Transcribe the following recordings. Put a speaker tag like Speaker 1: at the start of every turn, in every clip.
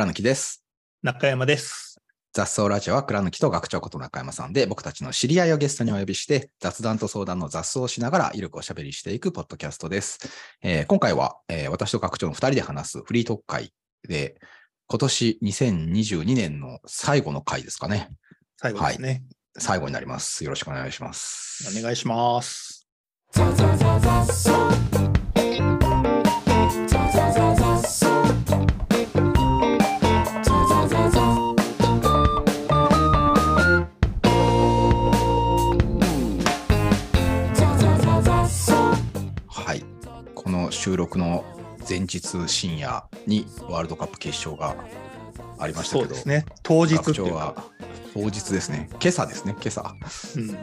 Speaker 1: 倉貫です。
Speaker 2: 中山です。
Speaker 1: 雑草ラジオは倉貫と学長こと中山さんで、僕たちの知り合いをゲストにお呼びして、雑談と相談の雑草をしながら、ゆるくおしゃべりしていくポッドキャストです。えー今回は、えー私と学長の2人で話すフリートーク会で、今年2022年の最後の回ですかね。
Speaker 2: 最後ですね。
Speaker 1: 最後になります。よろしくお願いします。
Speaker 2: お願いします。
Speaker 1: 16の前日深夜にワールドカップ決勝がありましたけど、
Speaker 2: そうですね、当日っていうか
Speaker 1: 当日ですね、今朝ですね、今朝。
Speaker 2: うん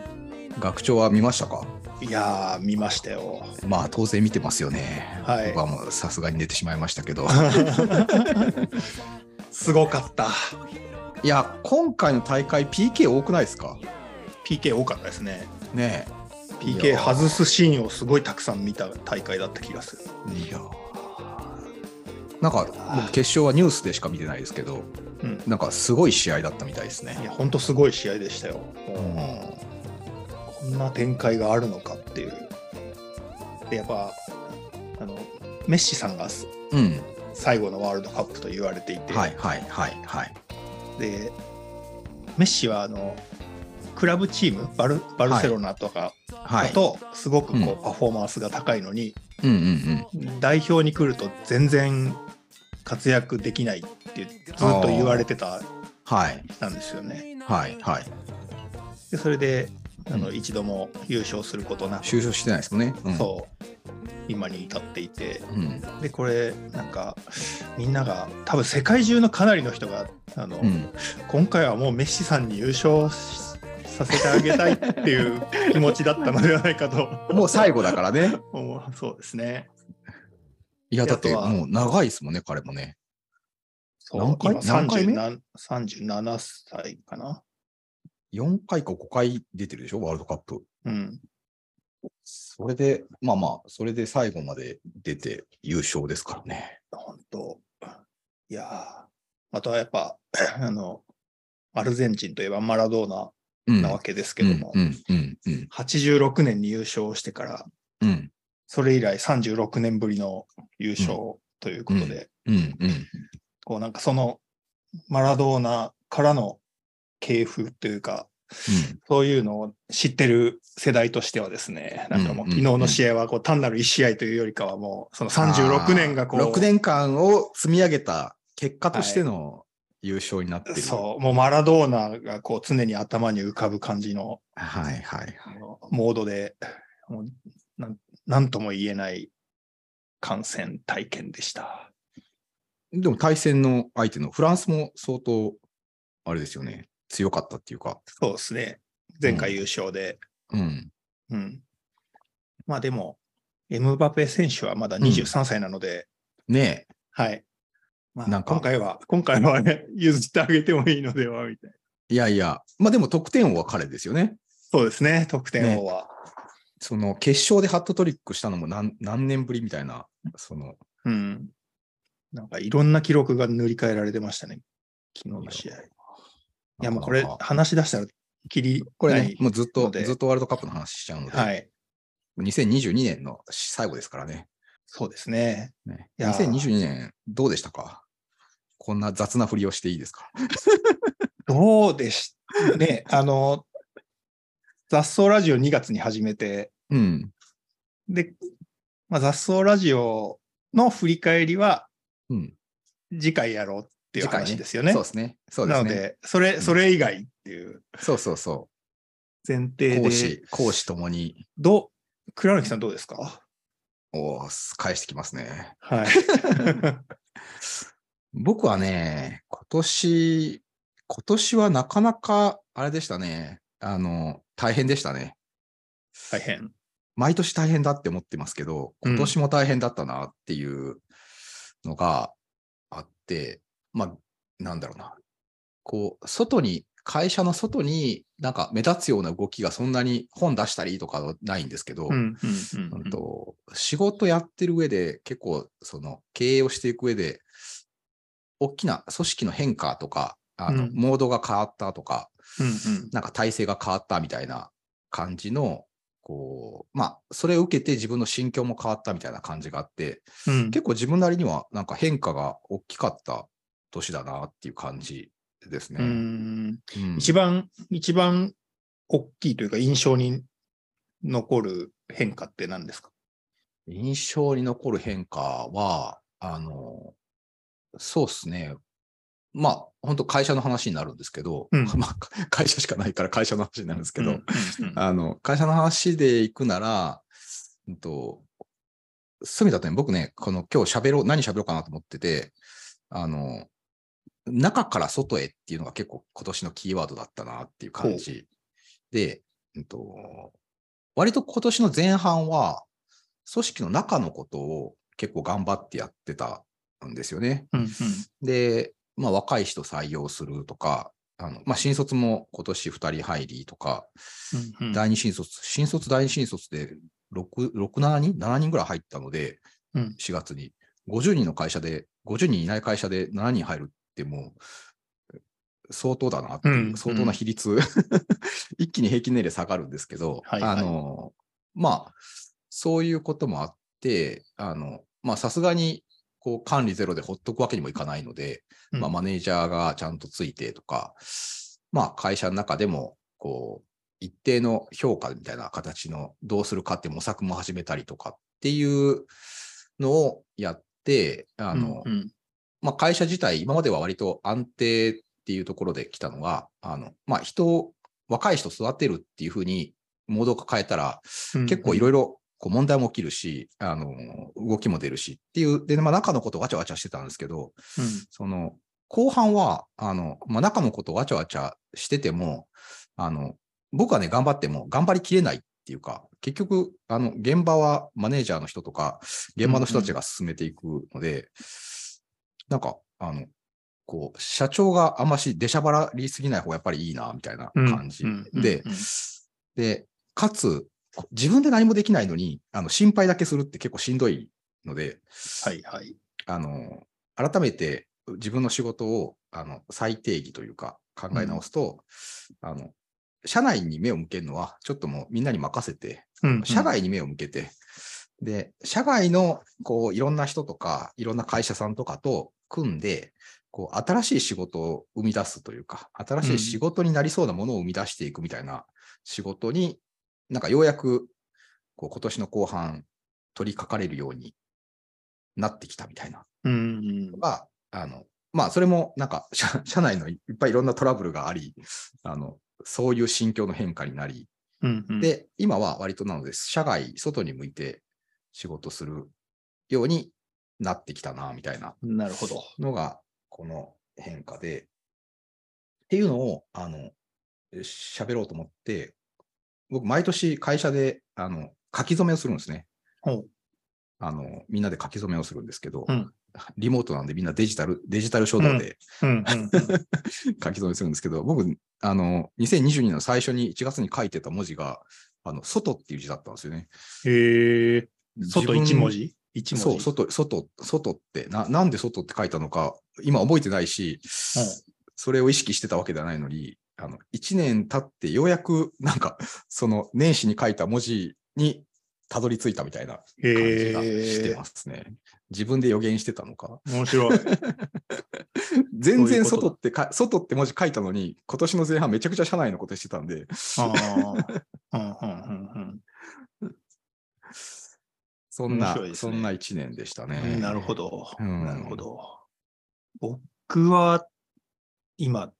Speaker 1: 学長は見ましたか？
Speaker 2: いや見ましたよ。
Speaker 1: まあ当然見てますよね。
Speaker 2: はい、
Speaker 1: 僕はもうさすがに寝てしまいましたけど。
Speaker 2: すごかった。
Speaker 1: いや今回の大会 PK 多くないですか
Speaker 2: ?PK 多かったですね。
Speaker 1: ねえ。
Speaker 2: PK 外すシーンをすごいたくさん見た大会だった気がする。
Speaker 1: え。いやなんか僕決勝はニュースでしか見てないですけど、
Speaker 2: うん。
Speaker 1: なんかすごい試合だったみたいですね。
Speaker 2: いや、ほんとすごい試合でしたよ。
Speaker 1: うん
Speaker 2: こんな展開があるのかっていう。で、やっぱ、あの、メッシさんが
Speaker 1: うん。
Speaker 2: 最後のワールドカップと言われていて、
Speaker 1: はいはいはいはい。
Speaker 2: でメッシはあのクラブチームバルバルセロナとか
Speaker 1: はい。
Speaker 2: だとすごくこう、
Speaker 1: うん
Speaker 2: パフォーマンスが高いのに
Speaker 1: うんうん
Speaker 2: 代表に来ると全然活躍できないってずっと言われてた
Speaker 1: はい。
Speaker 2: なんですよね。
Speaker 1: はいはい。
Speaker 2: でそれであの、
Speaker 1: うん
Speaker 2: 一度も優勝することなく、
Speaker 1: 収集してないですもんね。うん、
Speaker 2: そう今に至っていて
Speaker 1: うん。
Speaker 2: でこれなんかみんなが多分世界中のかなりの人があの、
Speaker 1: うん。
Speaker 2: 今回はもうメッシさんに優勝しさせてあげたいっていう気持ちだったのではないかと
Speaker 1: もう最後だからね。
Speaker 2: そうですね。
Speaker 1: いや、だってもう長いですもんね、彼もね。何回？
Speaker 2: 今
Speaker 1: 何回目
Speaker 2: ？37 37歳かな。
Speaker 1: 4回か5回出てるでしょ、ワールドカップ。
Speaker 2: うん。
Speaker 1: それで、まあまあ、それで最後まで出て優勝ですからね。
Speaker 2: 本当いやーあとはやっぱ あのアルゼンチンといえばマラドーナ
Speaker 1: うん。
Speaker 2: なわけですけども、
Speaker 1: うんうんうんうん。
Speaker 2: 86年に優勝してから
Speaker 1: うん。
Speaker 2: それ以来36年ぶりの優勝ということで、こうなんかそのマラドーナからの系譜というか、そういうのを知ってる世代としてはですね、なんかもう
Speaker 1: うん
Speaker 2: 昨日の試合はこう単なる1試合というよりかはもうその36年がこう、
Speaker 1: 6年間を積み上げた結果としての優勝になってる。
Speaker 2: そう、もうマラドーナがこう常に頭に浮かぶ感じの
Speaker 1: はいはい
Speaker 2: モードで、もうなんなんとも言えない観戦体験でした。
Speaker 1: でも対戦の相手のフランスも相当、あれですよね、強かったっていうか。
Speaker 2: そうですね。前回優勝で。
Speaker 1: うん。
Speaker 2: うん。まあでも、エムバペ選手はまだ23歳なので、
Speaker 1: ね
Speaker 2: はい。まあ、
Speaker 1: なんか
Speaker 2: 今回は、今回はね、譲ってあげてもいいのでは、みたいな。
Speaker 1: え。いやいや、まあでも得点王は彼ですよね。
Speaker 2: そうですね、得点王は。
Speaker 1: その決勝でハットトリックしたのも何何年ぶりみたいな、その、
Speaker 2: うん。なんかいろんな記録が塗り替えられてましたね、昨日の試合。いや、もうこれ話し出したらきり
Speaker 1: これね。もうずっと、ずっとワールドカップの話しちゃうので、
Speaker 2: はい。
Speaker 1: 2022年の最後ですからね。
Speaker 2: そうですね。
Speaker 1: ね
Speaker 2: いやー
Speaker 1: 2022年、どうでしたか？こんな雑なふりをしていいですか？
Speaker 2: どうでしね、あの、雑草ラジオ2月に始めて、
Speaker 1: うん。
Speaker 2: で、まあ、雑草ラジオの振り返りは
Speaker 1: うん。
Speaker 2: 次回やろうっていう話ですよね。
Speaker 1: そうですね。そうですね。
Speaker 2: なので、それ、
Speaker 1: ん
Speaker 2: それ以外っていう
Speaker 1: そうそうそ
Speaker 2: 前
Speaker 1: う。
Speaker 2: 提で
Speaker 1: 講師、、講師ともに、
Speaker 2: どう、倉貫さんどうですか？
Speaker 1: おー返してきますね。
Speaker 2: はい。
Speaker 1: 僕はね、今年、今年はなかなか、あれでしたね。あの、大変でしたね。
Speaker 2: 大変。
Speaker 1: 毎年大変だって思ってますけど、
Speaker 2: うん
Speaker 1: 今年も大変だったなっていうのがあって、まあ、なんだろうな。こう、外に、会社の外になんか目立つような動きがそんなに本出したりとかはないんですけど、仕事やってる上で結構その経営をしていく上で大きな組織の変化とか、あの、
Speaker 2: うん。
Speaker 1: モードが変わったとか、
Speaker 2: うん
Speaker 1: なんか体制が変わったみたいな感じの、こう、まあ、それを受けて自分の心境も変わったみたいな感じがあって、
Speaker 2: うん。うん。
Speaker 1: 結構自分なりにはなんか変化が大きかった年だなっていう感じですね。
Speaker 2: うん。
Speaker 1: うん。
Speaker 2: 一番、一番大きいというか印象に残る変化って何ですか？
Speaker 1: 印象に残る変化は、あの、そうですね。まあ、本当会社の話になるんですけど、
Speaker 2: うん。
Speaker 1: まあ、会社しかないから会社の話になるんですけど、
Speaker 2: うんうんうん。
Speaker 1: あの、会社の話で行くなら、うんと、そういう意味だとね、僕ね、この今日喋ろう、何喋ろうかなと思ってて、あの、中から外へっていうのが結構今年のキーワードだったなっていう感じ。で、うんと、割と今年の前半は、組織の中のことを結構頑張ってやってたんですよね。
Speaker 2: うんうん
Speaker 1: で、まあ、若い人採用するとか、あのまあ、新卒も今年2人入りとか、
Speaker 2: うんうん
Speaker 1: 第二新卒、新卒、第二新卒で6、6 7人 ?7 人ぐらい入ったので、
Speaker 2: うん
Speaker 1: 4月に。50人の会社で、50人いない会社で7人入るってもう、相当だなっていう、
Speaker 2: うん
Speaker 1: 相当な比率、一気に平均年齢下がるんですけど、
Speaker 2: はいはい
Speaker 1: あの、まあ、そういうこともあって、あの、まあ、さすがに、こう、管理ゼロでほっとくわけにもいかないので、
Speaker 2: うん。
Speaker 1: まあ、マネージャーがちゃんとついてとか、まあ、会社の中でも、こう、一定の評価みたいな形のどうするかって模索も始めたりとかっていうのをやって、あの、
Speaker 2: うんうん。
Speaker 1: まあ、会社自体、今までは割と安定っていうところで来たのが、あの、まあ、人を、若い人育てるっていうふうに、モードを変えたら、結構いろいろこう問題も起きるし、あの、動きも出るしっていう、で、まあ、中のことわちゃわちゃしてたんですけど、
Speaker 2: うん。
Speaker 1: その、後半は、あの、まあ、中のことわちゃわちゃしてても、あの、僕はね、頑張っても頑張りきれないっていうか、結局、あの、現場はマネージャーの人とか、現場の人たちが進めていくので、なんか、あの、こう、社長があんまし出しゃばらりすぎない方がやっぱりいいな、みたいな感じ
Speaker 2: うん。うん。
Speaker 1: で
Speaker 2: うん、
Speaker 1: で、かつ、自分で何もできないのに、あの、心配だけするって結構しんどいので、
Speaker 2: はいはい。
Speaker 1: あの、改めて自分の仕事を、あの、再定義というか考え直すと、あの、社内に目を向けるのは、ちょっともうみんなに任せて、
Speaker 2: うんうん
Speaker 1: 社外に目を向けて、で、社外の、こう、いろんな人とか、いろんな会社さんとかと組んで、こう、新しい仕事を生み出すというか、新しい仕事になりそうなものを生み出していくみたいな仕事に、なんかようやく、こう、今年の後半、取り掛かれるようになってきたみたいな。
Speaker 2: うん
Speaker 1: あの、まあ、それもなんか 社、社内のいっぱいいろんなトラブルがあり、あの、そういう心境の変化になり、
Speaker 2: うんうん、
Speaker 1: で、今は割となので、社外、外に向いて仕事するようになってきたな、みたいな。
Speaker 2: なるほど。
Speaker 1: のが、この変化で、っていうのを、あの、喋ろうと思って、僕、毎年会社で、あの、書き初めをするんですね。あの、みんなで書き初めをするんですけど、
Speaker 2: うん。
Speaker 1: リモートなんでみんなデジタル、デジタル書道で
Speaker 2: うんうんうん
Speaker 1: 書き初めするんですけど、僕、あの、2022年の最初に1月に書いてた文字が、あの、外っていう字だったんですよね。
Speaker 2: へえ、外一文
Speaker 1: 字？
Speaker 2: 字一文字？
Speaker 1: そう、外、外、外ってな、なんで外って書いたのか、今覚えてないし、それを意識してたわけではないのに、あの、1年経ってようやく、なんか、その年始に書いた文字にたどり着いたみたいな感じがしてますね。自分で予言してたのか。
Speaker 2: 面白い。
Speaker 1: 全然外ってか、外って文字書いたのに、今年の前半めちゃくちゃ社内のことしてたんで、
Speaker 2: ああ。うんうんうん
Speaker 1: そんな、
Speaker 2: ね
Speaker 1: そんな1年でした
Speaker 2: う
Speaker 1: ね。
Speaker 2: んなるほど。
Speaker 1: うん
Speaker 2: なるほど。僕は今、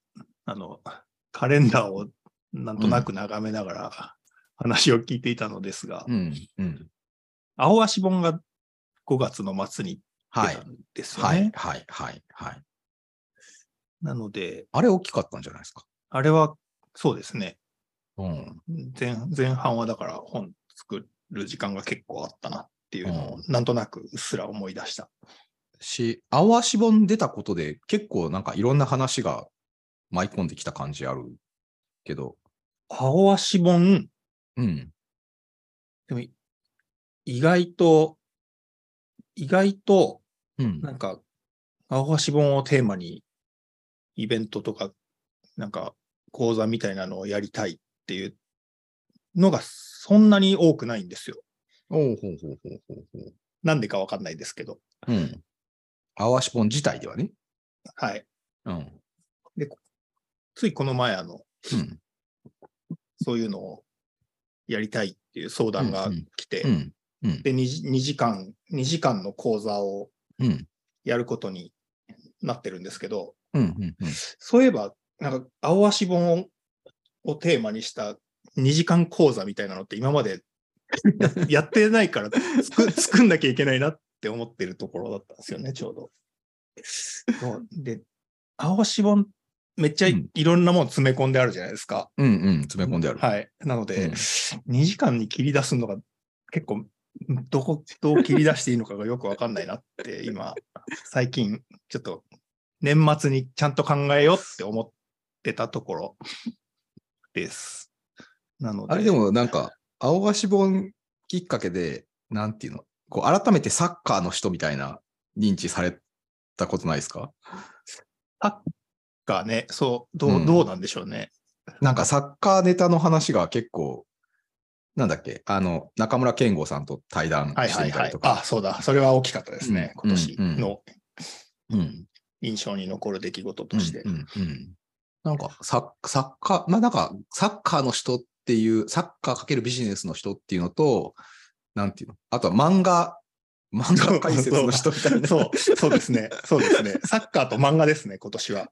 Speaker 2: あの、カレンダーをなんとなく眺めながら話を聞いていたのですが、
Speaker 1: うん、うん。
Speaker 2: 青足本が5月の末に
Speaker 1: はい
Speaker 2: 出た。んですよね。
Speaker 1: はい、はい、はい、はい。
Speaker 2: なので、
Speaker 1: あれ大きかったんじゃないですか？
Speaker 2: あれはそうですね。
Speaker 1: うん。
Speaker 2: 前前半はだから本作る時間が結構あったなっていうのを、なんとなくうっすら思い出した。
Speaker 1: し、青足本出たことで結構なんかいろんな話が舞い込んできた感じあるけど、
Speaker 2: 青足本、
Speaker 1: うん。
Speaker 2: でも意外と、意外と
Speaker 1: うん。
Speaker 2: なんか青橋本をテーマにイベントとか、なんか講座みたいなのをやりたいっていうのがそんなに多くないんですよ。
Speaker 1: おうほうほうほうほうほ
Speaker 2: なんでかわかんないですけど。
Speaker 1: う。うん。青足本自体ではね。
Speaker 2: はい。
Speaker 1: うん。
Speaker 2: ついこの前、あの、
Speaker 1: うん。
Speaker 2: そういうのをやりたいっていう相談が来て、
Speaker 1: うん。うん。
Speaker 2: で2時、2時間、2時間の講座を
Speaker 1: うん。
Speaker 2: やることになってるんですけど。そういえば、なんか、青足本をテーマにした2時間講座みたいなのって今までや やってないから作作んなきゃいけないなって思ってるところだったんですよね、ちょうど。で、青足本めっちゃ
Speaker 1: うん
Speaker 2: いろんなもの詰め込んであるじゃないですか。
Speaker 1: うん。うん。詰め込んである。
Speaker 2: はい。なので、
Speaker 1: うん
Speaker 2: 2時間に切り出すのが結構、どこ、どう切り出していいのかがよくわかんないなって、今、最近、ちょっと、年末にちゃんと考えようって思ってたところ です。なので、
Speaker 1: あれでもなんか、青足本きっかけで、なんていうの、こう改めてサッカーの人みたいな認知されたことないですか？
Speaker 2: がね、そう、どう、
Speaker 1: うん
Speaker 2: どうなんでしょうね。
Speaker 1: なんかサッカーネタの話が結構、なんだっけ、あの、中村健吾さんと対談
Speaker 2: はい
Speaker 1: して
Speaker 2: はいはいあ、
Speaker 1: みたりとか。
Speaker 2: そうだ。それは大きかったですね。
Speaker 1: うん
Speaker 2: 今年の
Speaker 1: うん。
Speaker 2: 印象に残る出来事として。
Speaker 1: うんうんうんなんかサッ、サッカー、まあなんか、サッカーの人っていう、サッカーかけるビジネスの人っていうのと、なんていうの？あとは漫画、漫画解説の人みたいな。
Speaker 2: そう、そうですね。そうですね。サッカーと漫画ですね、今年は。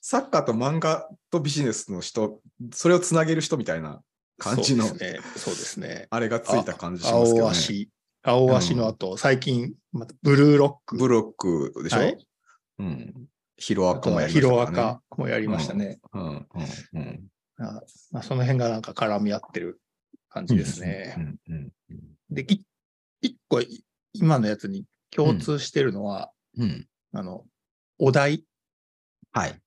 Speaker 1: サッカーと漫画とビジネスの人、それをつなげる人みたいな感じの、
Speaker 2: そうですね。そうですね。
Speaker 1: あれがついた感じしますけどね。
Speaker 2: 青足。青足の後、最近、またブルーロック。
Speaker 1: ブロックでしょ、
Speaker 2: はい
Speaker 1: うん。ヒロアカもやりましたからね。
Speaker 2: カもやりましたね。
Speaker 1: うんうんうん。
Speaker 2: あまあ、その辺がなんか絡み合ってる感じですね。
Speaker 1: うんうんうん
Speaker 2: で、い一個、い今のやつに共通してるのは、
Speaker 1: うん。
Speaker 2: あの、お題。
Speaker 1: はい。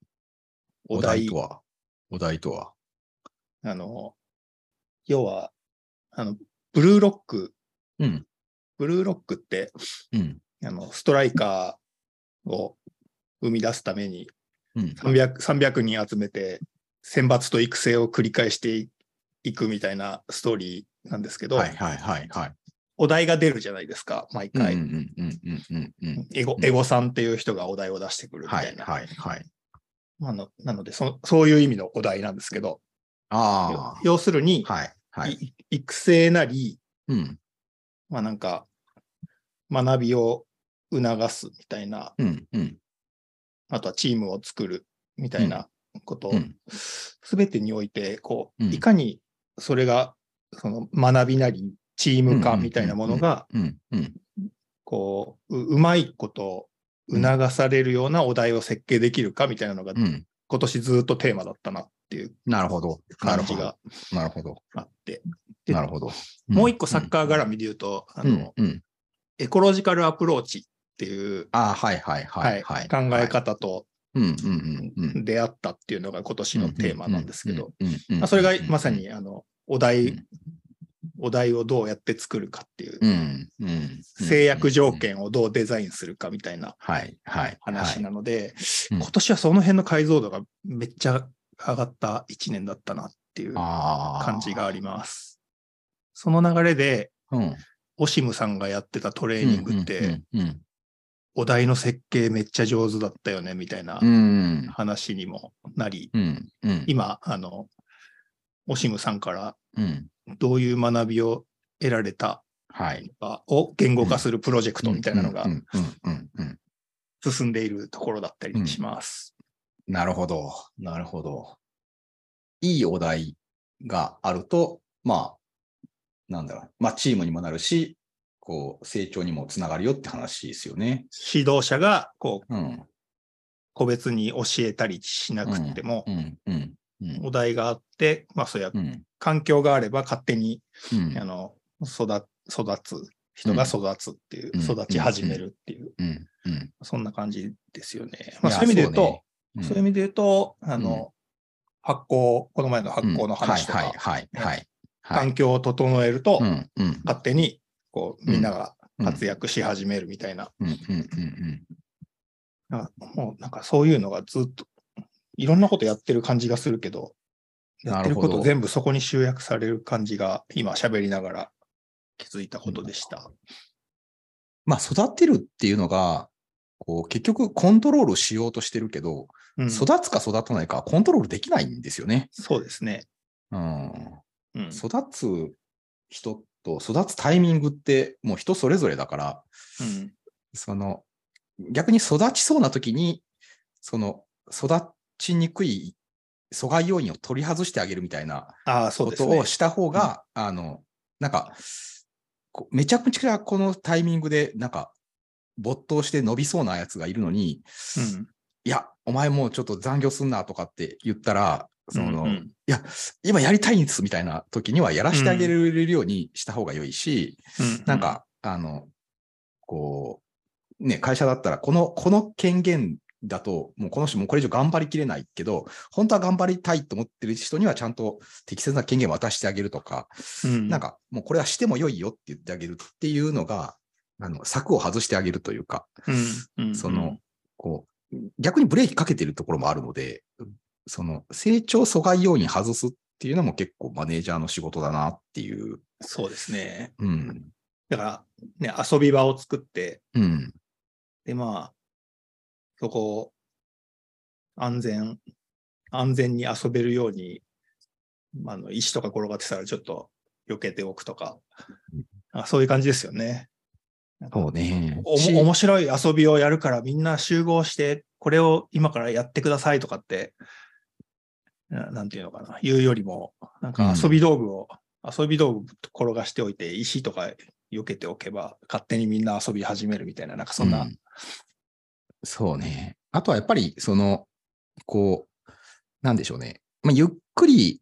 Speaker 2: お題。
Speaker 1: とは？お題とは？
Speaker 2: あの、要は、あの、ブルーロック、
Speaker 1: うん。
Speaker 2: ブルーロックって、
Speaker 1: うん。
Speaker 2: あの、ストライカーを生み出すために
Speaker 1: うん。
Speaker 2: 300, 300人集めて選抜と育成を繰り返していくみたいなストーリーなんですけど、
Speaker 1: はいはいはいはい。
Speaker 2: お題が出るじゃないですか、毎回。
Speaker 1: うんうんうんうんうんうん。
Speaker 2: エゴエゴさんっていう人がお題を出してくるみたな。
Speaker 1: はいいはいはい。
Speaker 2: まあのなのでそ、そういう意味のお題なんですけど、
Speaker 1: ああ。
Speaker 2: 要するに、
Speaker 1: はいはい。
Speaker 2: い育成なり、
Speaker 1: うん。
Speaker 2: まあなんか、学びを促すみたいな、
Speaker 1: うんうん。
Speaker 2: あとはチームを作るみたいなことを
Speaker 1: うん
Speaker 2: すべてにおいて、こう、
Speaker 1: うん
Speaker 2: いかにそれが、その学びなり、チーム化みたいなものが。こう、ううまいこと促されるようなお題を設計できるかみたいなのが、
Speaker 1: うん。
Speaker 2: 今年ずっとテーマだったなっていう。感じが
Speaker 1: なるほど。
Speaker 2: あって。で
Speaker 1: なるほど。
Speaker 2: もう一個サッカー絡みで言うと、あ
Speaker 1: うん
Speaker 2: の、
Speaker 1: うん。
Speaker 2: エコロジカルアプローチっていう、
Speaker 1: ああ、はいはいは
Speaker 2: はい。考え方と。出会ったっていうのが今年のテーマなんですけど、それがまさにあのお題、
Speaker 1: うん
Speaker 2: お題をどうやって作るかっていう、
Speaker 1: うんうん、
Speaker 2: 制約条件をどうデザインするかみたいな話なので、
Speaker 1: うん。
Speaker 2: 今年はその辺の解像度がめっちゃ上がった一年だったなっていう感
Speaker 1: 感
Speaker 2: じがあります。その流れで、
Speaker 1: うん、
Speaker 2: オシムさんがやってたトレーニングって、お題の設計めっちゃ上手だったよねみたいな話にもなり、今、あの、オシムさんから
Speaker 1: うん。
Speaker 2: どういう学びを得られたかを言語化するプロジェクトみたいなのが進んでいるところだったりします。
Speaker 1: なるほど。なるほど。いいお題があるとまあなんだろう。まあチームにもなるしこう成長にもつながるよって話ですよね。
Speaker 2: 指導者がこう
Speaker 1: うん。
Speaker 2: 個別に教えたりしなくても
Speaker 1: う、んうんうん
Speaker 2: お題があって、まあそういう
Speaker 1: うん。
Speaker 2: 環境があれば勝手に、
Speaker 1: うん。
Speaker 2: あの育育つ、人が育つっていう、
Speaker 1: うん。
Speaker 2: 育ち始めるっていう、
Speaker 1: うん。うん。
Speaker 2: そんな感じですよね。まあそういう意味で言うと、
Speaker 1: そうね。
Speaker 2: そういう意味で言うと、あの、発酵、この前の発酵の話とか、環境を整えると、
Speaker 1: うんうん。
Speaker 2: 勝手にこうみんなが
Speaker 1: うん。
Speaker 2: 活躍し始めるみたいな。もうなんかそういうのがずっと、いろんなことやってる感じがするけど、やってること全部そこに集約される感じが今喋りながら気づいたことでした。
Speaker 1: まあ、育てるっていうのが、こう、結局コントロールしようとしてるけど、
Speaker 2: うん、
Speaker 1: 育つか育たないかはコントロールできないんですよね。
Speaker 2: そうですね。
Speaker 1: うん。
Speaker 2: うん。
Speaker 1: 育つ人と育つタイミングってもう人それぞれだから、
Speaker 2: うん。
Speaker 1: その、逆に育ちそうな時に、その、育ちにくい阻害要因を取り外してあげるみたいなこと。をした方が、あの、なんか、めちゃくちゃこのタイミングで、なんか、没頭して伸びそうなやつがいるのに、
Speaker 2: うん。
Speaker 1: いや、お前もうちょっと残業すんなとかって言ったら、その、
Speaker 2: うんうん
Speaker 1: いや、今やりたいんですみたいな時にはやらせてあげれるようにした方が良いし、
Speaker 2: うん
Speaker 1: なん、か、あの、こう、ね、会社だったら、この、この権限だと、もうこの人もうこれ以上頑張りきれないけど、本当は頑張りたいと思ってる人にはちゃんと適切な権限を渡してあげるとか、
Speaker 2: うん、
Speaker 1: なんか、もうこれはしても良いよって言ってあげるっていうのが、あの、柵を外してあげるというか、
Speaker 2: うん、うん、
Speaker 1: その、こう、逆にブレーキかけてるところもあるので、その、成長阻害要因外すっていうのも結構マネージャーの仕事だなっていう。
Speaker 2: そうですね。
Speaker 1: うん。
Speaker 2: だから、ね、遊び場を作って、
Speaker 1: うん。
Speaker 2: で、まあ、そこを安全、安全に遊べるように、まあ、あの石とか転がってたらちょっと避けておくとか、あそういう感じですよね。
Speaker 1: そうね。
Speaker 2: お面白い遊びをやるからみんな集合して、これを今からやってくださいとかって、ななんていうのかな、言うよりも、なんか遊び道具を、遊び道具転がしておいて、石とか避けておけば、勝手にみんな遊び始めるみたいな、なんかそんな、
Speaker 1: うんそうね。あとはやっぱり、その、こう、なんでしょうね。まあ、ゆっくり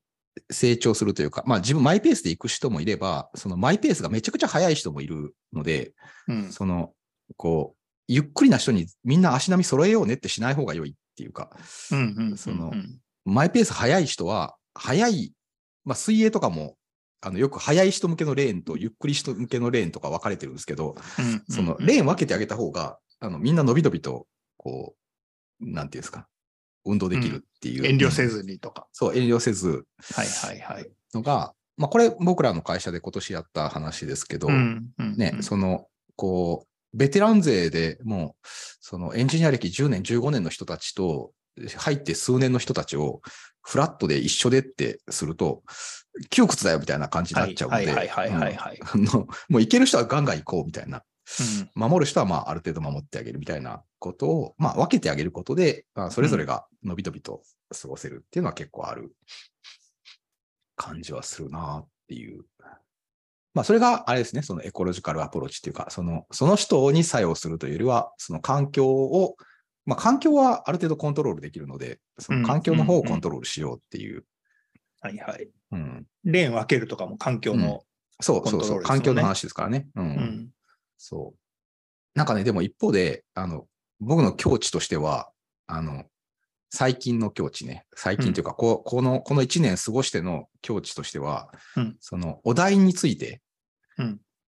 Speaker 1: 成長するというか、まあ自分マイペースで行く人もいれば、そのマイペースがめちゃくちゃ速い人もいるので、
Speaker 2: うん、
Speaker 1: その、こう、ゆっくりな人にみんな足並み揃えようねってしない方が良いっていうか、そのマイペース速い人は、速い、まあ水泳とかも、あの、よく速い人向けのレーンとゆっくり人向けのレーンとか分かれてるんですけど、
Speaker 2: うん
Speaker 1: そのレーン分けてあげた方が、あの、みんな伸び伸びと、こう、なんていうんですか、運動できるっていう。
Speaker 2: 遠慮せずにとか。
Speaker 1: そう、遠慮せず。
Speaker 2: はいはいはい。
Speaker 1: のが、まあこれ僕らの会社で今年やった話ですけど、
Speaker 2: うんうん
Speaker 1: ね、その、こう、ベテラン勢でもう、そのエンジニア歴10年、15年の人たちと、入って数年の人たちをフラットで一緒でってすると、窮屈だよみたいな感じになっちゃうので、
Speaker 2: はいはいはいはいはい。
Speaker 1: うん。あのもう行ける人はガンガン行こうみたいな、
Speaker 2: うん
Speaker 1: 守る人はまあある程度守ってあげるみたいなことを、まあ分けてあげることで、まあ、それぞれがのびのびと過ごせるっていうのは結構ある感じはするなっていう。まあ、それがあれですね、そのエコロジカルアプローチっていうか、その、その人に作用するというよりは、その環境を、まあ、環境はある程度コントロールできるので、その環境の方をコントロールしようっていう。
Speaker 2: はいはい。
Speaker 1: うん。
Speaker 2: レーン分けるとかも環境の、
Speaker 1: そうそうそう、
Speaker 2: コントロールですもんね
Speaker 1: 環境の話ですからね。うん。
Speaker 2: うん
Speaker 1: そう。なんかね、でも一方で、あの、僕の境地としては、あの、最近の境地ね、最近というか、こうこの、この1年過ごしての境地としては、
Speaker 2: うん。
Speaker 1: そのお題について、
Speaker 2: うん。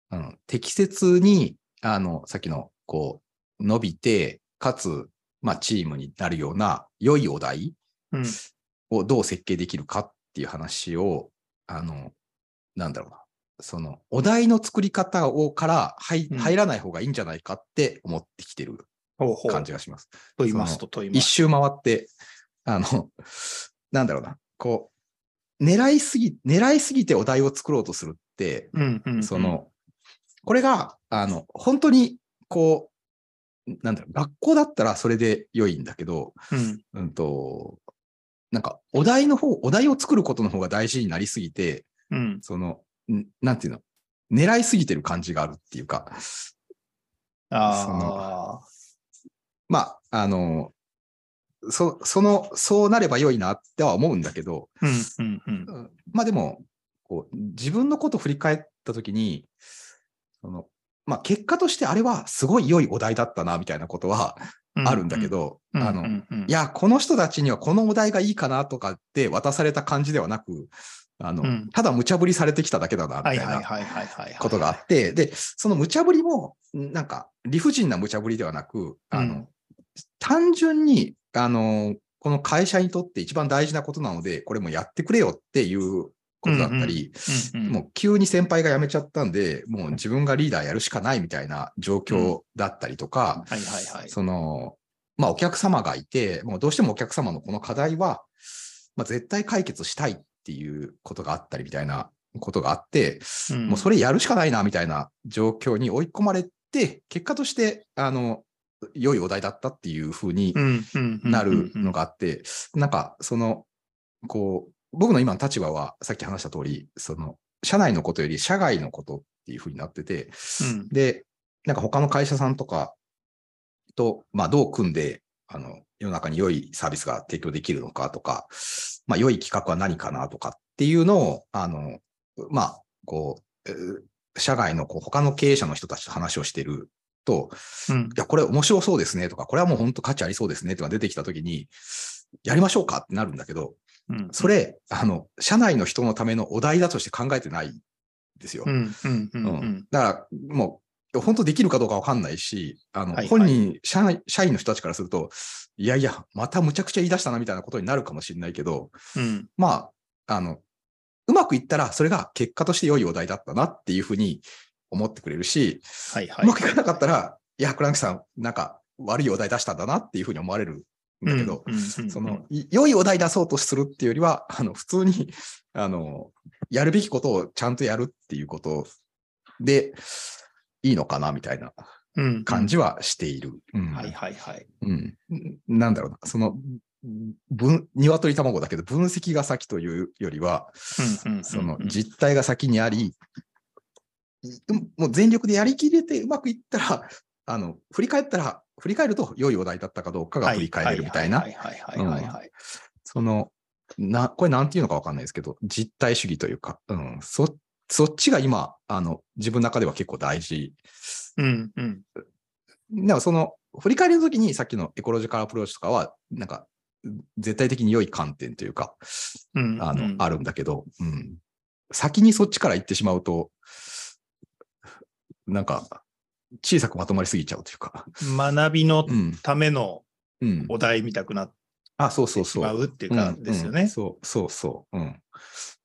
Speaker 1: あの適切に、あの、さっきの、こう、伸びて、かつ、まあ、チームになるような良いお題
Speaker 2: うん。
Speaker 1: をどう設計できるかっていう話を、あの、なんだろうな。その、お題の作り方をから入らない方がいいんじゃないかって思ってきてる感じがします。
Speaker 2: と言いますと、と言います。
Speaker 1: 一周回って、あの、なんだろうな。こう、狙いすぎ、狙いすぎてお題を作ろうとするって、
Speaker 2: うんうんうん
Speaker 1: そ、の、これが、あの、本当に、こう、なんだろう、学校だったらそれで良いんだけど、
Speaker 2: うん
Speaker 1: うんと、なんか、お題の方、お題を作ることの方が大事になりすぎて、
Speaker 2: うん
Speaker 1: その、んなんていうの、狙いすぎてる感じがあるっていうか、
Speaker 2: ああ、
Speaker 1: まあ、あの、そその、そうなれば良いなっては思うんだけど、
Speaker 2: うんうんうん。
Speaker 1: うんまあでも、こう自分のことを振り返ったときに、その、まあ結果としてあれはすごい良いお題だったな、みたいなことは
Speaker 2: うん。
Speaker 1: あるんだけど、
Speaker 2: うん、
Speaker 1: あの、
Speaker 2: うんうん。うん
Speaker 1: いや、この人たちにはこのお題がいいかなとかって渡された感じではなく、あの、
Speaker 2: うん
Speaker 1: ただ無茶ぶりされてきただけだな、みた
Speaker 2: はい
Speaker 1: いな。ことがあって、で、その無茶ぶりも、んなんか理不尽な無茶ぶりではなく、あの、
Speaker 2: うん
Speaker 1: 単純に、あの、この会社にとって一番大事なことなので、これもやってくれよっていうことだったり、もう急に先輩が辞めちゃったんで、もう自分がリーダーやるしかないみたいな状況だったりとか。その、まあお客様がいて、もうどうしてもお客様のこの課題は、まあ絶対解決したいっていうことがあったりみたいなことがあって、
Speaker 2: うん。
Speaker 1: もうそれやるしかないなみたいな状況に追い込まれて、結果として、あの、良いお題だったっていうふうになるのがあって、なんかその、こう、僕の今の立場はさっき話した通り、その、社内のことより社外のことっていうふうになってて、
Speaker 2: うん。
Speaker 1: で、なんか他の会社さんとかと、まあどう組んで、あの、世の中に良いサービスが提供できるのかとか、まあ良い企画は何かなとかっていうのを、あの、まあ、こう、えー社外のこう他の経営者の人たちと話をしてると、
Speaker 2: うん。
Speaker 1: いや、これ面白そうですねとか、これはもう本当価値ありそうですねとか出てきたときに、やりましょうかってなるんだけど、
Speaker 2: うん。
Speaker 1: それ、あの、社内の人のためのお題だとして考えてないんですよ。だから、もう、本当できるかどうかわかんないし、あの、
Speaker 2: はいはい。
Speaker 1: 本人社内、社員の人たちからすると、いやいや、またむちゃくちゃ言い出したなみたいなことになるかもしれないけど、
Speaker 2: うん。
Speaker 1: まあ、あの、うまくいったら、それが結果として良いお題だったなっていうふうに思ってくれるし、
Speaker 2: はいはい。
Speaker 1: うまくいかなかったら、いや、クランクさん、なんか悪いお題出したんだなっていうふうに思われるんだけど、その、い良いお題出そうとするっていうよりは、あの、普通に、あの、やるべきことをちゃんとやるっていうことで、いいのかな、みたいな
Speaker 2: うん
Speaker 1: 感じはしている。うん
Speaker 2: はいはいはい。
Speaker 1: うん。なんだろうな、その、分、鶏卵だけど、分析が先というよりは、その実態が先にあり、うんもう全力でやりきれてうまくいったら、あの、振り返ったら、振り返ると良いお題だったかどうかが振り返れるみたいな
Speaker 2: は、いはいはいはいはいはい。
Speaker 1: その、な、これなんていうのかわかんないですけど、実体主義というか、うん、そ、そっちが今、あの、自分の中では結構大事。
Speaker 2: うんうん
Speaker 1: でもその、振り返りの時にさっきのエコロジカルアプローチとかは、なんか、絶対的に良い観点というか、
Speaker 2: うん
Speaker 1: あの、
Speaker 2: うん
Speaker 1: あるんだけど、うん。先にそっちから行ってしまうと、なんか、小さくまとまりすぎちゃうというか。
Speaker 2: 学びの
Speaker 1: うん。
Speaker 2: ための
Speaker 1: うん。
Speaker 2: お題見たくなっ
Speaker 1: あ、そうそう
Speaker 2: てし
Speaker 1: そう。
Speaker 2: まうっていうか
Speaker 1: ん
Speaker 2: ですよね。
Speaker 1: うんそう、そうそう。うん。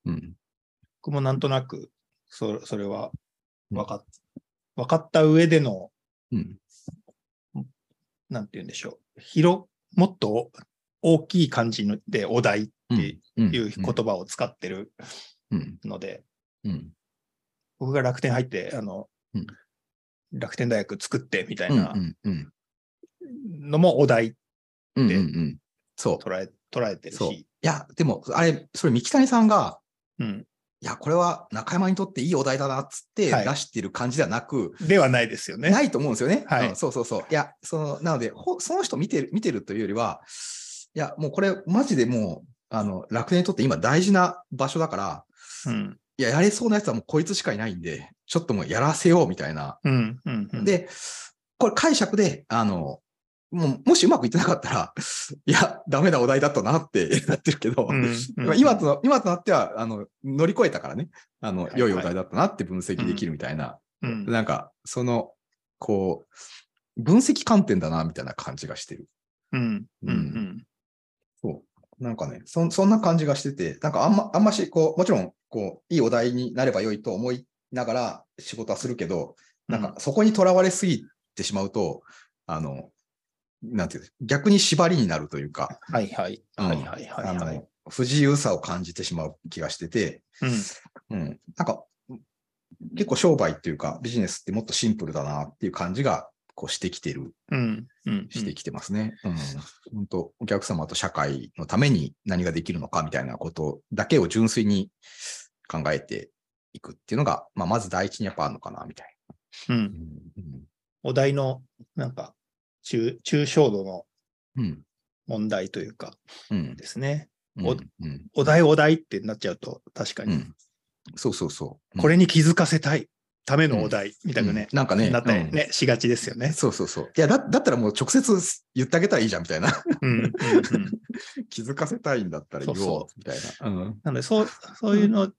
Speaker 1: うん。
Speaker 2: 僕もなんとなく、そそれは分かっ、分かった上での、
Speaker 1: うん。
Speaker 2: なんて言うんでしょう。広、もっと大きい感じのでお題って
Speaker 1: うん
Speaker 2: いう言葉を使ってる
Speaker 1: うん。
Speaker 2: ので、
Speaker 1: うん。
Speaker 2: 僕が楽天入って、あの、
Speaker 1: うん
Speaker 2: 楽天大学作ってみたい。な。のもお題
Speaker 1: うん。うん。うん。そう。
Speaker 2: 捉え、捉えてる
Speaker 1: そう。い
Speaker 2: し。
Speaker 1: や、でも、あれ、それ、三木谷さんが、
Speaker 2: うん。
Speaker 1: いや、これは中山にとっていいお題だなっつって
Speaker 2: はい
Speaker 1: 出してる感じではなく、
Speaker 2: ではないですよね。
Speaker 1: ないと思うんですよね。
Speaker 2: はい
Speaker 1: うんそうそうそう。いや、その、なので、ほその人見てる、見てるというよりは、いや、もうこれ、マジでもう、あの、楽天にとって今大事な場所だから、
Speaker 2: うん。
Speaker 1: いや、やれそうなやつはもうこいつしかいないんで、ちょっともうやらせようみたいな。
Speaker 2: うん。うん。うん、
Speaker 1: で、これ解釈で、あの、もうもしうまくいってなかったら、いや、ダメなお題だったなって なってるけど、
Speaker 2: うん、うん
Speaker 1: 今と、今となっては、あの、乗り越えたからね、あの
Speaker 2: は、い
Speaker 1: 良いお題だったなって分析できるみたいな、
Speaker 2: うん。
Speaker 1: なんか、その、こう、分析観点だな、みたいな感じがしてる。
Speaker 2: うん。うん。うん。
Speaker 1: そう。なんかね、そそんな感じがしてて、なんかあんま、あんまし、こう、もちろん、こう、いいお題になれば良いと思いながら仕事はするけど、なんかそこにとらわれすぎてしまうと、あの、なんていうの逆に縛りになるというか、
Speaker 2: はいはい。
Speaker 1: うん
Speaker 2: はいはいはい
Speaker 1: あ
Speaker 2: はい。
Speaker 1: の、不自由さを感じてしまう気がしてて、
Speaker 2: うん。
Speaker 1: うん。なんか、結構商売っていうか、ビジネスってもっとシンプルだなっていう感じが、こうしてきてる、
Speaker 2: うん。うん。
Speaker 1: してきてますね。うん。本当お客様と社会のために何ができるのかみたいなことだけを純粋に考えていくっていうのが、まあ、まず第一にやっぱあるのかな、みたい
Speaker 2: うん。
Speaker 1: な。うん。
Speaker 2: お題の、なんか、中、抽象度の
Speaker 1: うん。
Speaker 2: 問題というか、
Speaker 1: うん。
Speaker 2: ですね。
Speaker 1: うん。
Speaker 2: お
Speaker 1: うん。
Speaker 2: お題お題ってなっちゃうと、確かに、
Speaker 1: うん。そうそうそう。
Speaker 2: これに気づかせたいためのお題、みたくね、
Speaker 1: うんなんかね、
Speaker 2: なったり
Speaker 1: うん
Speaker 2: ね、しがちですよね。
Speaker 1: そうそうそう。いや、だだったらもう直接言ってあげたらいいじゃんみたいな。
Speaker 2: うん。うんうん
Speaker 1: 気づかせたいんだったら言おう
Speaker 2: そうそ
Speaker 1: みたいな。うん。
Speaker 2: なので、そう、そういうの、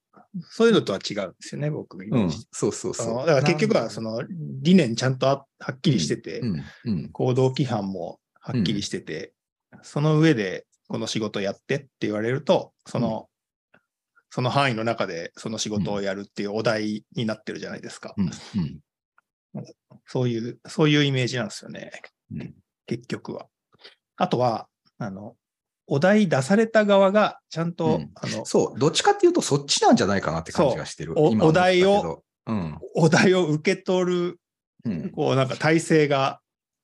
Speaker 2: そういうのとは違うんですよね、僕がイメ
Speaker 1: うん
Speaker 2: ージ。。
Speaker 1: そうそうそう。
Speaker 2: あのだから結局は、その、理念ちゃんとあはっきりしてて、
Speaker 1: うん。うん。
Speaker 2: 行動規範もはっきりしてて、その上でこの仕事やってって言われると、その、その範囲の中でその仕事をやるっていうお題になってるじゃないですか。
Speaker 1: うん。うん。
Speaker 2: そういう、そういうイメージなんですよね。
Speaker 1: うん
Speaker 2: 結局は。あとは、あの、お題出された側がちゃんと、
Speaker 1: うん
Speaker 2: あの、
Speaker 1: そう、どっちかっていうとそっちなんじゃないかなって感じがしてる。
Speaker 2: おお題を。
Speaker 1: うん。
Speaker 2: お題を受け取る、
Speaker 1: うん。
Speaker 2: こう、なんか体制が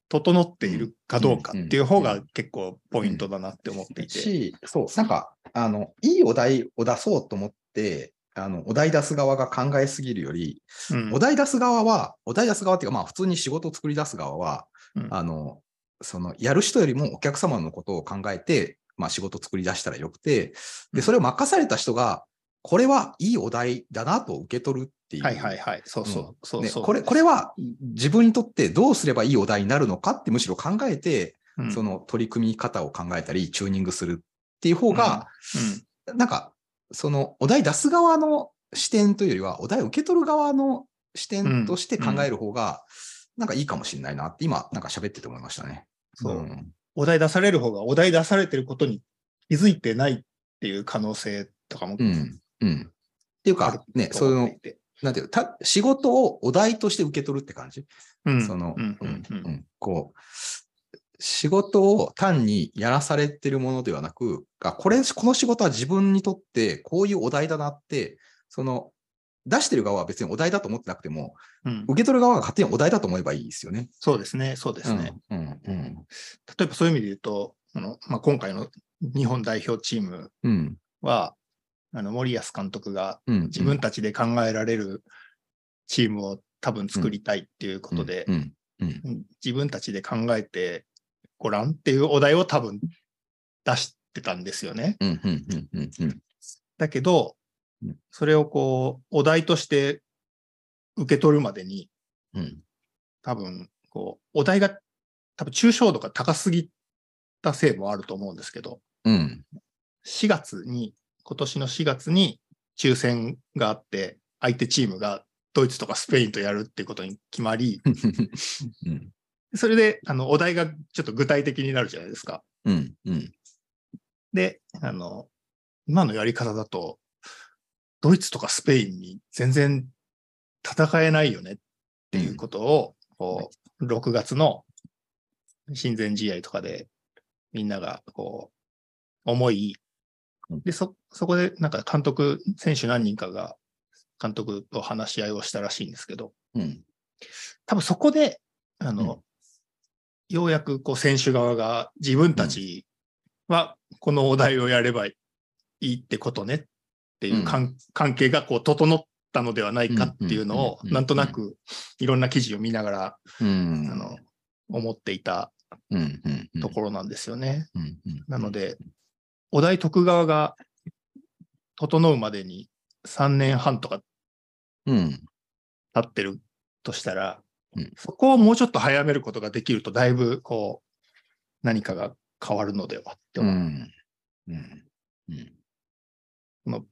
Speaker 2: 整っているかどうかっていう方が結構ポイントだなって思っていて。
Speaker 1: し、そう、なんか、あの、いいお題を出そうと思って、あの、お題出す側が考えすぎるより、
Speaker 2: うん
Speaker 1: お題出す側は、お題出す側っていうか、まあ、普通に仕事を作り出す側は、
Speaker 2: うん
Speaker 1: あの、その、やる人よりもお客様のことを考えて、まあ、仕事を作り出したらよくて、で、それを任された人が、これはいいお題だなと受け取るっていう。
Speaker 2: はいはいはい。そうそう。そうそう。
Speaker 1: ねこれ、これは自分にとってどうすればいいお題になるのかってむしろ考えて、
Speaker 2: うん、
Speaker 1: その取り組み方を考えたり、チューニングするっていう方が、なんか、そのお題出す側の視点というよりは、お題を受け取る側の視点として考える方が、なんかいいかもしれないなって、今、なんか喋ってて思いましたね。
Speaker 2: そうんお題出される方がお題出されてることに気づいてないっていう可能性とかも
Speaker 1: うん。うん。っていうか、ね、
Speaker 2: と
Speaker 1: その。なんていうた仕事をお題として受け取るって感じ？
Speaker 2: うん
Speaker 1: その、
Speaker 2: うん
Speaker 1: うん
Speaker 2: うん
Speaker 1: こう、仕事を単にやらされてるものではなく、あこれ、この仕事は自分にとってこういうお題だなって、その、出してる側は別にお題だと思ってなくても、
Speaker 2: うん
Speaker 1: 受け取る側が勝手にお題だと思えばいいですよね。
Speaker 2: そうですね、そうですね。
Speaker 1: うん。うん。
Speaker 2: 例えばそういう意味で言うと、あのまあ、今回の日本代表チーム
Speaker 1: うん。
Speaker 2: は、あの森保監督が
Speaker 1: うん。
Speaker 2: 自分たちで考えられるチームを多分作りたいっていうことで、
Speaker 1: うん。うん。
Speaker 2: うん自分たちで考えてごらんっていうお題を多分出してたんですよね。
Speaker 1: うん。うん。うん。うん。うん。
Speaker 2: だけど
Speaker 1: うん、
Speaker 2: それをこう、お題として受け取るまでに、
Speaker 1: うん。
Speaker 2: 多分、こう、お題が多分抽象度が高すぎたせいもあると思うんですけど、
Speaker 1: うん。
Speaker 2: 4月に、今年の4月に抽選があって、相手チームがドイツとかスペインとやるっていうことに決まり、
Speaker 1: うん。
Speaker 2: それで、あの、お題がちょっと具体的になるじゃないですか。
Speaker 1: うん。うん。
Speaker 2: で、あの、今のやり方だと、ドイツとかスペインに全然戦えないよねっていうことを、こう、6月の親善試合とかでみんながこう、思い
Speaker 1: うん、
Speaker 2: で、そ、そこでなんか監督、選手何人かが監督と話し合いをしたらしいんですけど、
Speaker 1: うん。
Speaker 2: 多分そこで、あの、ようやくこう選手側が自分たちはこのお題をやればいいってことねっていう関,、関係がこう整ったのではないかっていうのを
Speaker 1: うんうんうんうん
Speaker 2: なんとなくいろんな記事を見ながら、
Speaker 1: うん。
Speaker 2: あの思っていた
Speaker 1: うん。うん。
Speaker 2: ところなんですよね。
Speaker 1: うん。うん。
Speaker 2: なので、お題徳側が整うまでに3年半とか
Speaker 1: うん。
Speaker 2: 経ってるとしたら、
Speaker 1: うん
Speaker 2: そこをもうちょっと早めることができると、だいぶこう、何かが変わるのではって思う。
Speaker 1: うん。うん。うん。
Speaker 2: この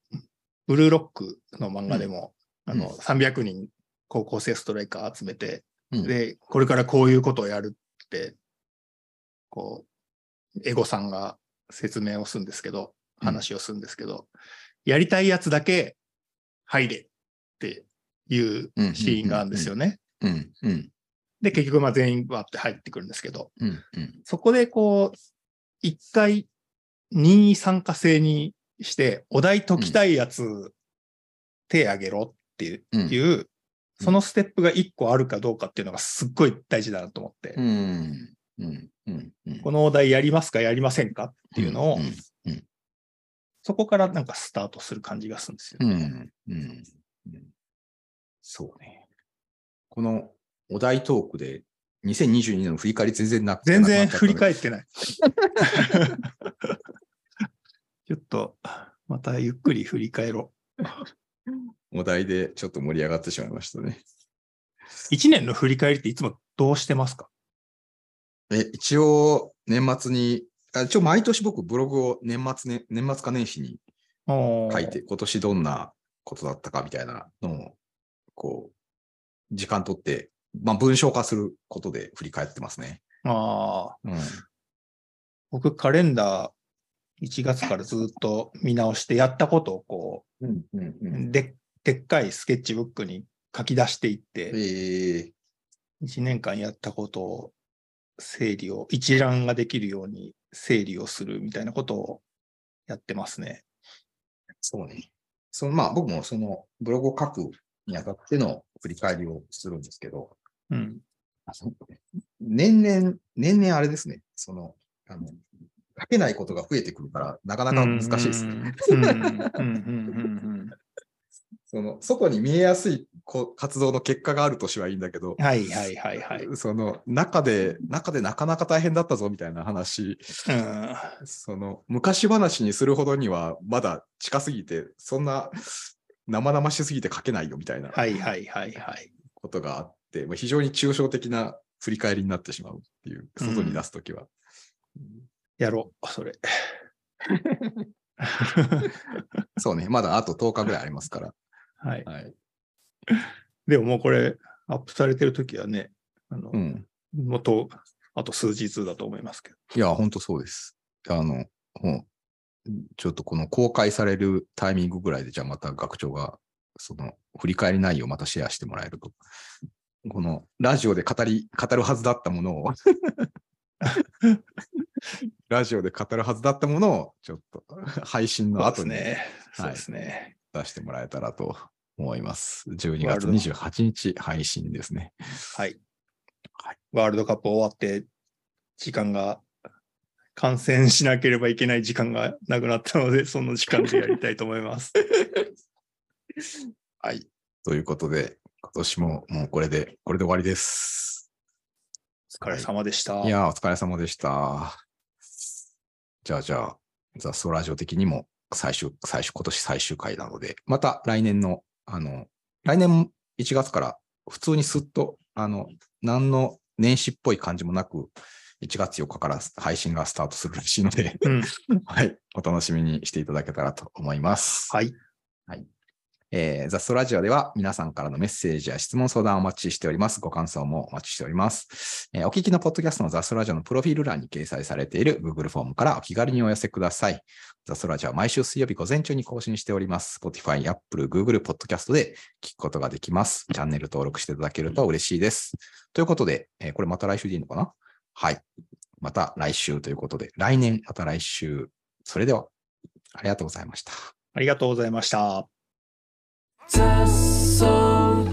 Speaker 2: ブルーロックの漫画でも、
Speaker 1: うん。
Speaker 2: あの300人高校生ストライカー集めて、
Speaker 1: うん。
Speaker 2: で、これからこういうことをやるって、こう、エゴさんが説明をするんですけど、
Speaker 1: うん。
Speaker 2: 話をするんですけど、やりたいやつだけ入れっていうシーンがあるんですよね。で、結局まあ全員バーって入ってくるんですけど、
Speaker 1: うん。うん。
Speaker 2: そこでこう、一回任意参加制にして、お題解きたいやつ、手あげろっていう、そのステップが一個あるかどうかっていうのがすっごい大事だなと思って。このお題やりますかやりませんかっていうのを、
Speaker 1: うん
Speaker 2: そこからなんかスタートする感じがするんですよ。
Speaker 1: うん。うん。うん。そうね。このお題トークで2022年の振り返り全然なく
Speaker 2: 全然振り
Speaker 1: り
Speaker 2: 返ってない。ちょっと、またゆっくり振り返ろ
Speaker 1: お題でちょっと盛り上がってしまいましたね。
Speaker 2: う。一年の振り返りっていつもどうしてますか？
Speaker 1: え、一応年末に、あ一応毎年僕ブログを年末ね、年末か年始に書
Speaker 2: 書
Speaker 1: いて、今年どんなことだったかみたいなのを、こう、時間取って、まあ文章化することで振り返ってますね。
Speaker 2: ああ、
Speaker 1: うん。
Speaker 2: 僕カレンダー1月からずっと見直してやったことをこ
Speaker 1: うんうんう
Speaker 2: う、。ででっかいスケッチブックに書き出していって、
Speaker 1: ええ
Speaker 2: 1年間やったことを整理を、一覧ができるように整理をするみたいなことをやってますね。
Speaker 1: そうね。そのまあ僕もそのブログを書くにあたっての振り返りをするんですけど、
Speaker 2: うん。
Speaker 1: 年々、年々あれですね、その、あの、書けないことが増えてくるから、なかなか難しいですね。
Speaker 2: うん。うん。うん。うん。うん。
Speaker 1: その、外に見えやすいこ活動の結果があるとしはいいんだけど、
Speaker 2: はいはいはいはい。
Speaker 1: その、中で、中でなかなか大変だったぞみたいな話、
Speaker 2: うん。
Speaker 1: その、昔話にするほどにはまだ近すぎて、そんな生々しすぎて書けないよみたいな
Speaker 2: はいはいはいはい。
Speaker 1: ことがあって、まあ非常に抽象的な振り返りになってしまうっていう、外に出すときは。
Speaker 2: やろう、それ。
Speaker 1: そうね、まだあと10日ぐらいありますから。
Speaker 2: はい。
Speaker 1: はい。
Speaker 2: でももうこれ、アップされてるときはね、あの、
Speaker 1: うん。
Speaker 2: もっと、あと数日だと思いますけど。
Speaker 1: いや、本当そうです。あの、もう、ちょっとこの公開されるタイミングぐらいで、じゃあまた学長が、その、振り返り内容をまたシェアしてもらえると。この、ラジオで語り、語るはずだったものを、ラジオで語るはずだったものを、ちょっと、配信の後に
Speaker 2: ね。
Speaker 1: はい
Speaker 2: そうですね。
Speaker 1: 出してもらえたらと思います。12月
Speaker 2: ワールド
Speaker 1: 28日配信ですね。
Speaker 2: はい。
Speaker 1: はい
Speaker 2: ワールドカップ終わって、時間が、観戦しなければいけない時間がなくなったので、その時間でやりたいと思います。
Speaker 1: はい。ということで、今年ももうこれで、これで終わりです。
Speaker 2: お疲れ様でした。
Speaker 1: いやー、お疲れ様でした。じゃあ、じゃあ、雑草ラジオ的にも最終、最終、今年最終回なので、また来年の、あの、来年も1月から普通にすっと、あの、何の年始っぽい感じもなく、1月4日から配信がスタートするらしいので、
Speaker 2: うん。
Speaker 1: はい、お楽しみにしていただけたらと思います。
Speaker 2: はい。
Speaker 1: えー、ザストラジオでは皆さんからのメッセージや質問相談をお待ちしております。ご感想もお待ちしております。えーお聞きのポッドキャストのザストラジオのプロフィール欄に掲載されている Google フォームからお気軽にお寄せください。ザストラジオは毎週水曜日午前中に更新しております。Spotify、Apple、Google、ポッドキャストで聞くことができます。チャンネル登録していただけると嬉しいです。ということで、えーこれまた来週でいいのかな？はい。また来週ということで、来年また来週。それでは、ありがとうございました。
Speaker 2: ありがとうございました。
Speaker 3: Zasolać